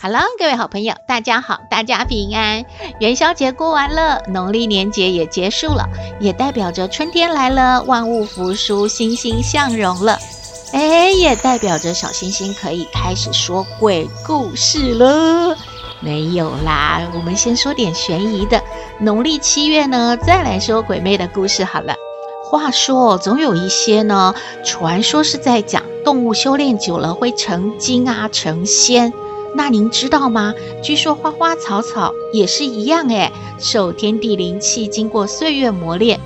Hello，各位好朋友，大家好，大家平安。元宵节过完了，农历年节也结束了，也代表着春天来了，万物复苏，欣欣向荣了。哎，也代表着小星星可以开始说鬼故事了。没有啦，我们先说点悬疑的。农历七月呢，再来说鬼魅的故事好了。话说，总有一些呢，传说是在讲动物修炼久了会成精啊，成仙。那您知道吗？据说花花草草也是一样，诶，受天地灵气，经过岁月磨练，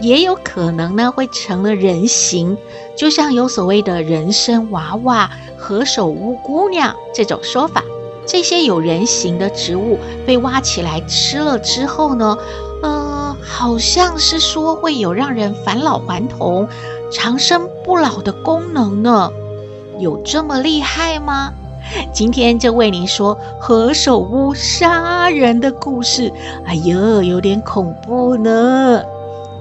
也有可能呢会成了人形，就像有所谓的人参娃娃、何首乌姑娘这种说法。这些有人形的植物被挖起来吃了之后呢，呃，好像是说会有让人返老还童、长生不老的功能呢，有这么厉害吗？今天就为您说何首乌杀人的故事。哎呦，有点恐怖呢。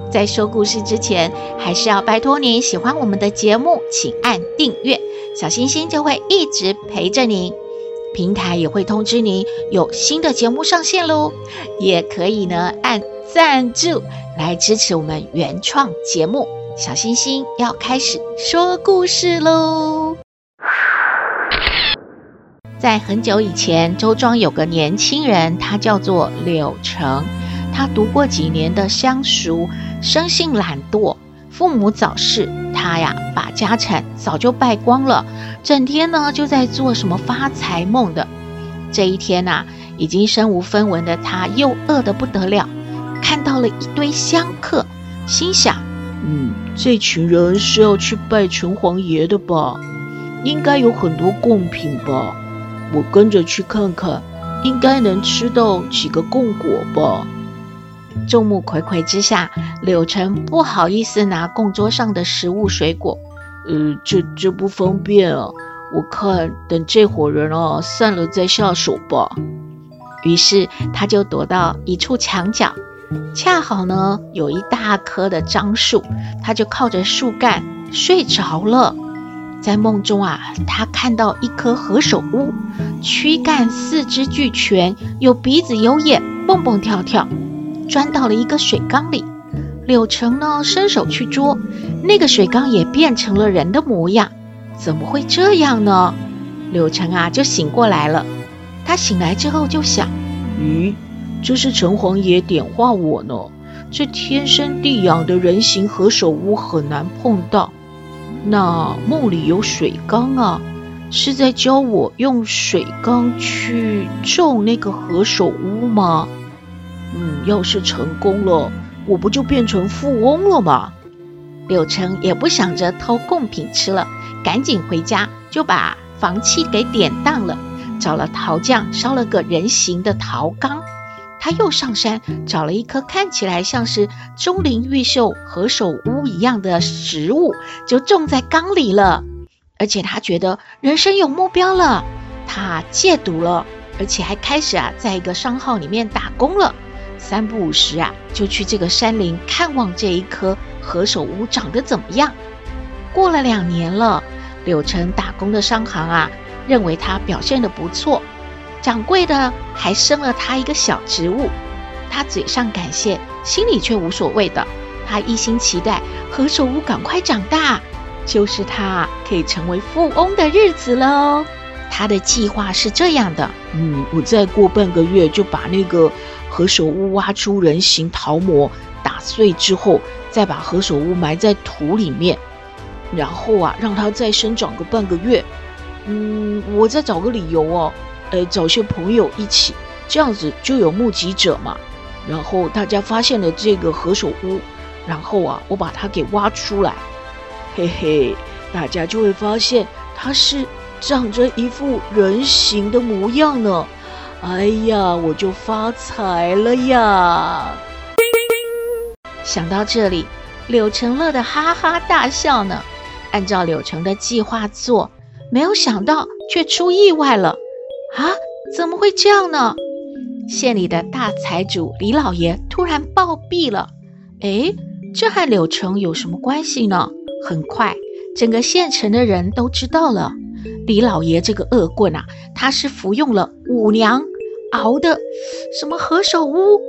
在说故事之前，还是要拜托您喜欢我们的节目，请按订阅，小星星就会一直陪着您。平台也会通知您有新的节目上线喽。也可以呢按赞助来支持我们原创节目。小星星要开始说故事喽。在很久以前，周庄有个年轻人，他叫做柳成。他读过几年的乡塾，生性懒惰，父母早逝，他呀把家产早就败光了，整天呢就在做什么发财梦的。这一天呐、已经身无分文的他，又饿得不得了，看到了一堆香客，心想：嗯，这群人是要去拜城隍爷的吧？应该有很多贡品吧？我跟着去看看，应该能吃到几个贡果吧。众目睽睽之下，柳成不好意思拿供桌上的食物水果，呃，这这不方便啊。我看等这伙人啊散了再下手吧。于是他就躲到一处墙角，恰好呢有一大棵的樟树，他就靠着树干睡着了。在梦中啊，他看到一棵何首乌，躯干四肢俱全，有鼻子有眼，蹦蹦跳跳，钻到了一个水缸里。柳成呢，伸手去捉，那个水缸也变成了人的模样。怎么会这样呢？柳成啊，就醒过来了。他醒来之后就想：咦，这是城隍爷点化我呢。这天生地养的人形何首乌很难碰到。那梦里有水缸啊，是在教我用水缸去种那个何首乌吗？嗯，要是成功了，我不就变成富翁了吗？柳成也不想着偷贡品吃了，赶紧回家就把房契给典当了，找了陶匠烧了个人形的陶缸。他又上山找了一棵看起来像是钟灵毓秀何首乌一样的植物，就种在缸里了。而且他觉得人生有目标了，他戒毒了，而且还开始啊，在一个商号里面打工了。三不五时啊，就去这个山林看望这一棵何首乌长得怎么样。过了两年了，柳城打工的商行啊，认为他表现得不错。掌柜的还升了他一个小职务，他嘴上感谢，心里却无所谓的。他一心期待何首乌赶快长大，就是他可以成为富翁的日子喽。他的计划是这样的：嗯，我再过半个月就把那个何首乌挖出人形陶模，打碎之后，再把何首乌埋在土里面，然后啊，让它再生长个半个月。嗯，我再找个理由哦。呃，找些朋友一起，这样子就有目击者嘛。然后大家发现了这个何首乌，然后啊，我把它给挖出来，嘿嘿，大家就会发现它是长着一副人形的模样呢。哎呀，我就发财了呀！想到这里，柳成乐的哈哈大笑呢。按照柳成的计划做，没有想到却出意外了。怎么会这样呢？县里的大财主李老爷突然暴毙了。诶，这和柳城有什么关系呢？很快，整个县城的人都知道了。李老爷这个恶棍啊，他是服用了五娘熬的什么何首乌，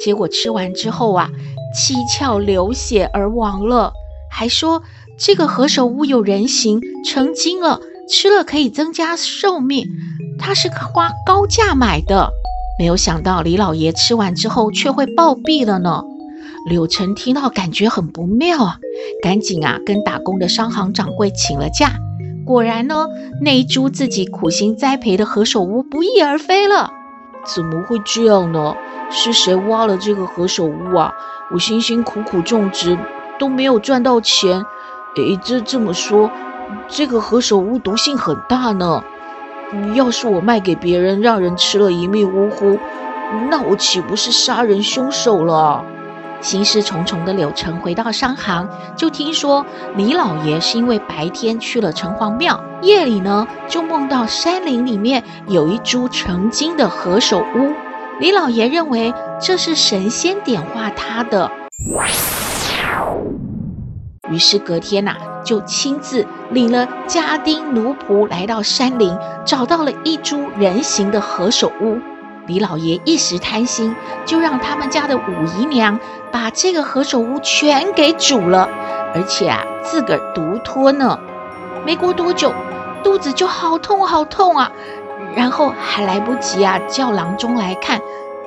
结果吃完之后啊，七窍流血而亡了。还说这个何首乌有人形，成精了，吃了可以增加寿命。他是花高价买的，没有想到李老爷吃完之后却会暴毙了呢。柳成听到感觉很不妙啊，赶紧啊跟打工的商行掌柜请了假。果然呢，那一株自己苦心栽培的何首乌不翼而飞了。怎么会这样呢？是谁挖了这个何首乌啊？我辛辛苦苦种植都没有赚到钱。诶，这这么说，这个何首乌毒性很大呢。要是我卖给别人，让人吃了一命呜呼，那我岂不是杀人凶手了？心事重重的柳成回到商行，就听说李老爷是因为白天去了城隍庙，夜里呢就梦到山林里面有一株成精的何首乌。李老爷认为这是神仙点化他的，于是隔天呐、啊，就亲自领了家丁奴仆来到山林，找到了一株人形的何首乌。李老爷一时贪心，就让他们家的五姨娘把这个何首乌全给煮了，而且啊，自个儿独吞呢。没过多久，肚子就好痛好痛啊，然后还来不及啊叫郎中来看，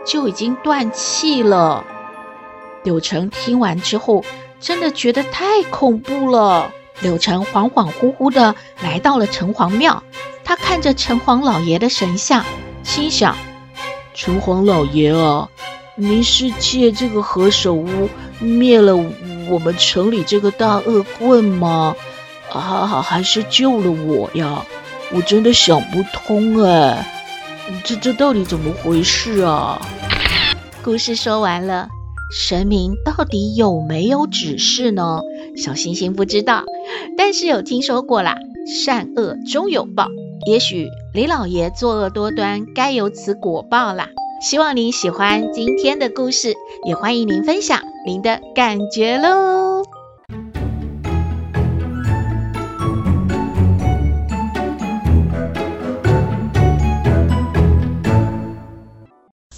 就已经断气了。柳成听完之后，真的觉得太恐怖了。柳成恍恍惚惚的来到了城隍庙，他看着城隍老爷的神像，心想。城隍老爷啊，您是借这个何首乌灭了我们城里这个大恶棍吗？啊，还是救了我呀？我真的想不通哎，这这到底怎么回事啊？故事说完了，神明到底有没有指示呢？小星星不知道，但是有听说过啦，善恶终有报。也许李老爷作恶多端，该有此果报啦。希望您喜欢今天的故事，也欢迎您分享您的感觉喽。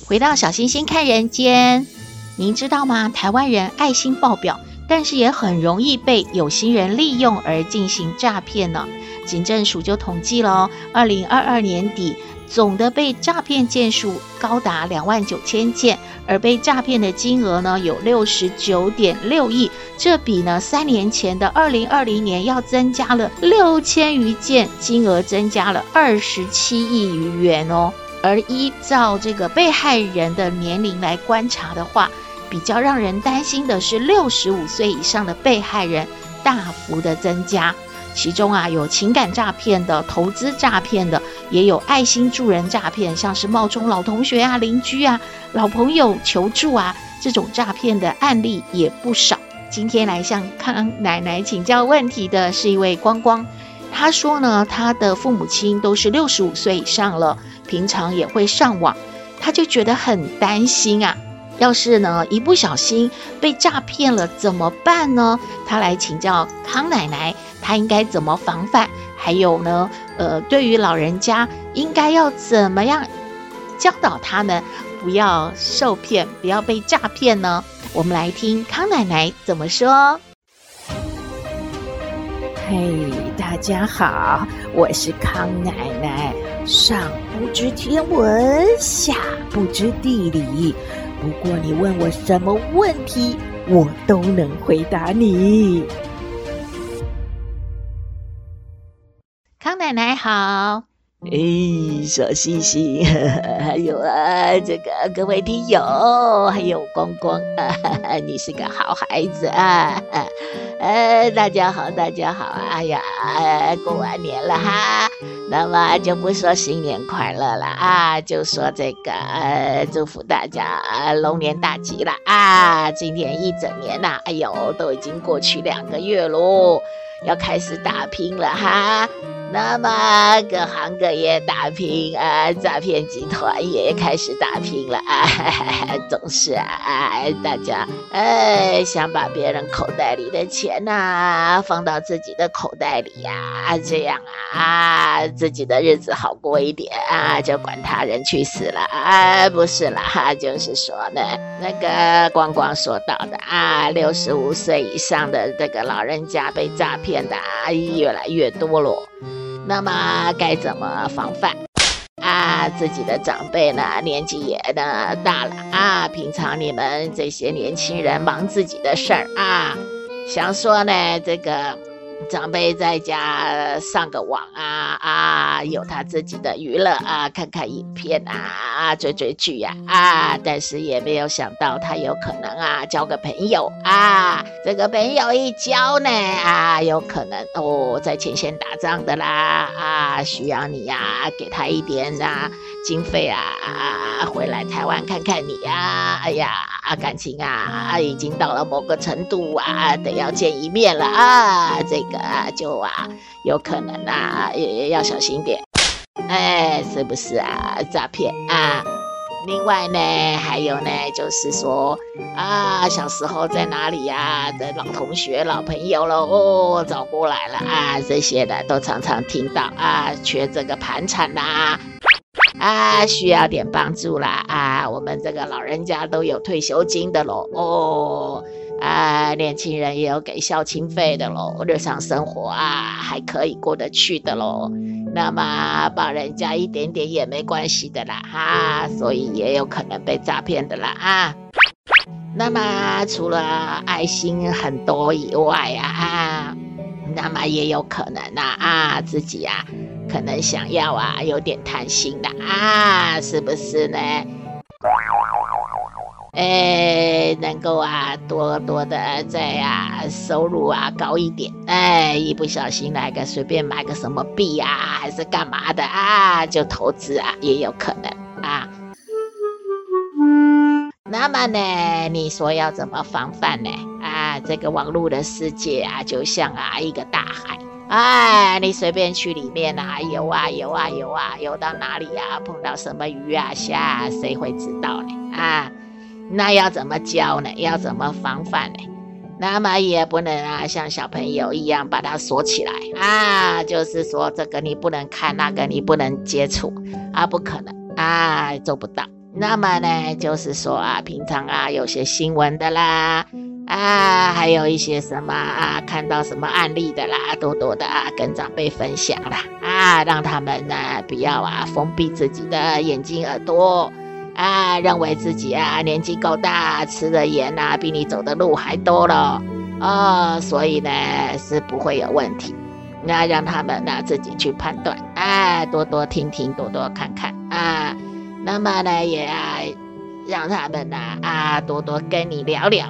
回到小星星看人间，您知道吗？台湾人爱心爆表，但是也很容易被有心人利用而进行诈骗呢。警政署就统计了哦，二零二二年底总的被诈骗件数高达两万九千件，而被诈骗的金额呢有六十九点六亿，这比呢三年前的二零二零年要增加了六千余件，金额增加了二十七亿余元哦。而依照这个被害人的年龄来观察的话，比较让人担心的是六十五岁以上的被害人大幅的增加。其中啊，有情感诈骗的、投资诈骗的，也有爱心助人诈骗，像是冒充老同学啊、邻居啊、老朋友求助啊，这种诈骗的案例也不少。今天来向康奶奶请教问题的是一位光光，他说呢，他的父母亲都是六十五岁以上了，平常也会上网，他就觉得很担心啊。要是呢，一不小心被诈骗了怎么办呢？他来请教康奶奶，他应该怎么防范？还有呢，呃，对于老人家应该要怎么样教导他们不要受骗，不要被诈骗呢？我们来听康奶奶怎么说。嘿，大家好，我是康奶奶，上不知天文，下不知地理。不过你问我什么问题，我都能回答你。康奶奶好，哎，小星星，还有啊，这个各位听友，还有光光啊，你是个好孩子啊！呃，大家好，大家好，哎呀，过完年了哈，那么就不说新年快乐了啊，就说这个呃，祝福大家龙年大吉了啊！今天一整年呐、啊，哎呦，都已经过去两个月喽，要开始打拼了哈。那么各行各业打拼啊，诈骗集团也开始打拼了啊！总是啊，大家哎想把别人口袋里的钱呐、放到自己的口袋里呀、这样啊，自己的日子好过一点啊，就管他人去死了啊！不是啦，哈，就是说呢，那个光光说到的啊，六十五岁以上的这个老人家被诈骗的啊，越来越多了。那么该怎么防范啊？自己的长辈呢，年纪也呢大了啊。平常你们这些年轻人忙自己的事儿啊，想说呢这个。长辈在家上个网啊啊，有他自己的娱乐啊，看看影片啊，追追剧呀啊，但是也没有想到他有可能啊交个朋友啊，这个朋友一交呢啊，有可能哦在前线打仗的啦啊，需要你呀、啊，给他一点啊经费啊，回来台湾看看你呀、啊，哎呀感情啊已经到了某个程度啊，得要见一面了啊，这个。啊，就啊，有可能啊，也也要小心点，哎，是不是啊？诈骗啊！另外呢，还有呢，就是说啊，小时候在哪里呀的老同学、老朋友了哦，找过来了啊，这些的都常常听到啊，缺这个盘缠呐，啊，啊需要点帮助啦啊，我们这个老人家都有退休金的喽哦。啊，年轻人也有给孝亲费的喽，日常生活啊还可以过得去的喽。那么帮人家一点点也没关系的啦，哈、啊，所以也有可能被诈骗的啦啊。那么除了爱心很多以外啊，啊，那么也有可能啊啊自己啊可能想要啊有点贪心的啊，是不是呢？哎，能够啊，多多的在啊，收入啊高一点。哎，一不小心来个随便买个什么币啊，还是干嘛的啊，就投资啊，也有可能啊。那么呢，你说要怎么防范呢？啊，这个网络的世界啊，就像啊一个大海。哎，你随便去里面啊游啊游啊游啊，游到哪里啊，碰到什么鱼啊虾啊，谁会知道呢？啊。那要怎么教呢？要怎么防范呢？那么也不能啊，像小朋友一样把它锁起来啊，就是说这个你不能看，那个你不能接触啊，不可能啊，做不到。那么呢，就是说啊，平常啊，有些新闻的啦，啊，还有一些什么啊，看到什么案例的啦，多多的啊，跟长辈分享啦，啊，让他们呢不要啊，封闭自己的眼睛耳朵。啊，认为自己啊年纪够大，吃的盐啊比你走的路还多了，哦，所以呢是不会有问题。那让他们呢自己去判断，哎，多多听听，多多看看啊。那么呢也啊让他们呢啊多多跟你聊聊。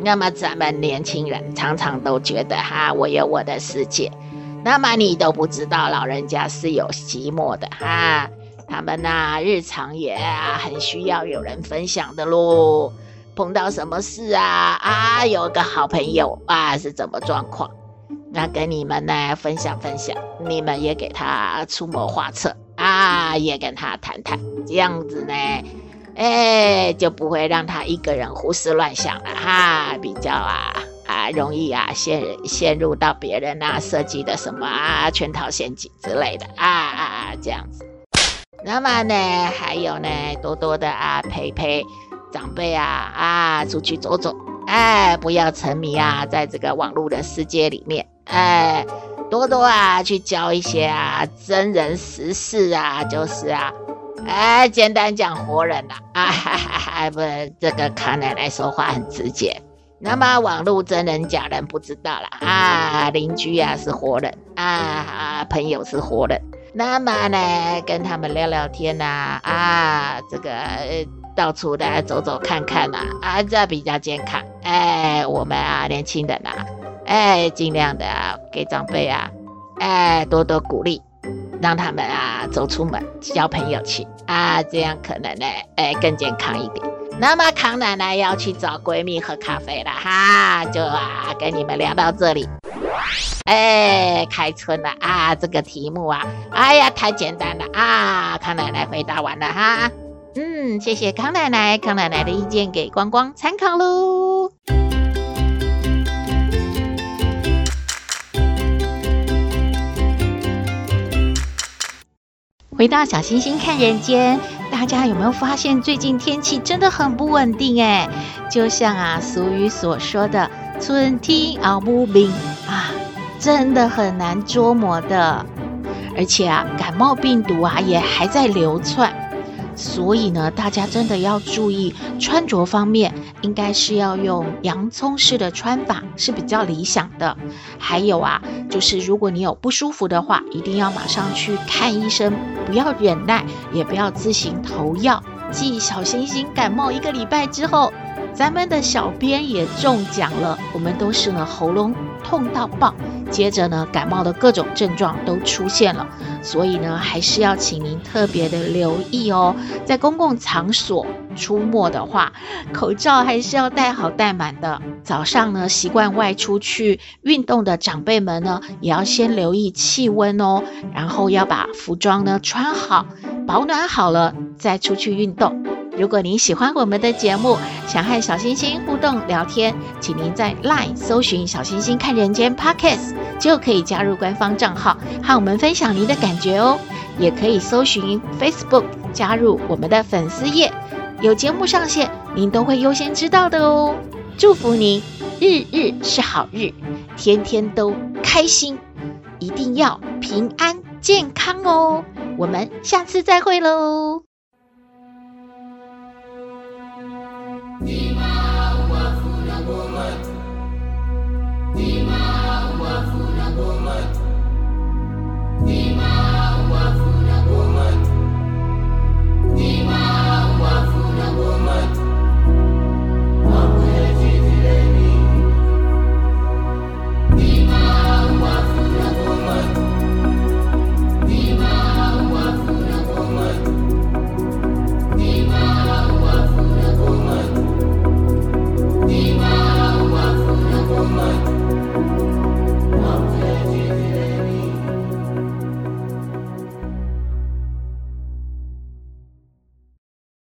那么咱们年轻人常常都觉得哈，我有我的世界，那么你都不知道老人家是有寂寞的哈。他们呐、日常也啊，很需要有人分享的喽。碰到什么事啊，啊，有个好朋友啊，是怎么状况？那跟你们呢分享分享，你们也给他出谋划策啊，也跟他谈谈，这样子呢，哎，就不会让他一个人胡思乱想了哈，比较啊啊容易啊陷陷入到别人啊设计的什么啊圈套陷阱之类的啊啊啊这样子。那么呢，还有呢，多多的啊，陪陪长辈啊啊，出去走走，哎，不要沉迷啊，在这个网络的世界里面，哎，多多啊，去交一些啊真人实事啊，就是啊，哎，简单讲活人呐，啊，哈哈哈，不，这个康奶奶说话很直接。那么网络真人假人不知道了啊，邻居啊是活人啊，啊，朋友是活人。那么呢，跟他们聊聊天呐，啊，这个到处的走走看看呐，啊，这比较健康。哎，我们啊，年轻人呐，哎，尽量的给长辈啊，哎，多多鼓励，让他们啊走出门交朋友去啊，这样可能呢，哎，更健康一点。那么康奶奶要去找闺蜜喝咖啡了哈，就啊跟你们聊到这里。哎，开春了啊，这个题目啊，哎呀太简单了啊，康奶奶回答完了哈。嗯，谢谢康奶奶，康奶奶的意见给光光参考喽。回到小星星看人间。大家有没有发现最近天气真的很不稳定哎？就像啊俗语所说的“春天熬不冰”啊，真的很难捉摸的。而且啊，感冒病毒啊也还在流窜。所以呢，大家真的要注意穿着方面，应该是要用洋葱式的穿法是比较理想的。还有啊，就是如果你有不舒服的话，一定要马上去看医生，不要忍耐，也不要自行投药。继小星星感冒一个礼拜之后，咱们的小编也中奖了，我们都是呢喉咙痛到爆。接着呢，感冒的各种症状都出现了，所以呢，还是要请您特别的留意哦。在公共场所出没的话，口罩还是要戴好戴满的。早上呢，习惯外出去运动的长辈们呢，也要先留意气温哦，然后要把服装呢穿好，保暖好了再出去运动。如果您喜欢我们的节目，想和小星星互动聊天，请您在 LINE 搜寻“小星星看人间 Podcast”，就可以加入官方账号，和我们分享您的感觉哦。也可以搜寻 Facebook 加入我们的粉丝页，有节目上线，您都会优先知道的哦。祝福您日日是好日，天天都开心，一定要平安健康哦。我们下次再会喽。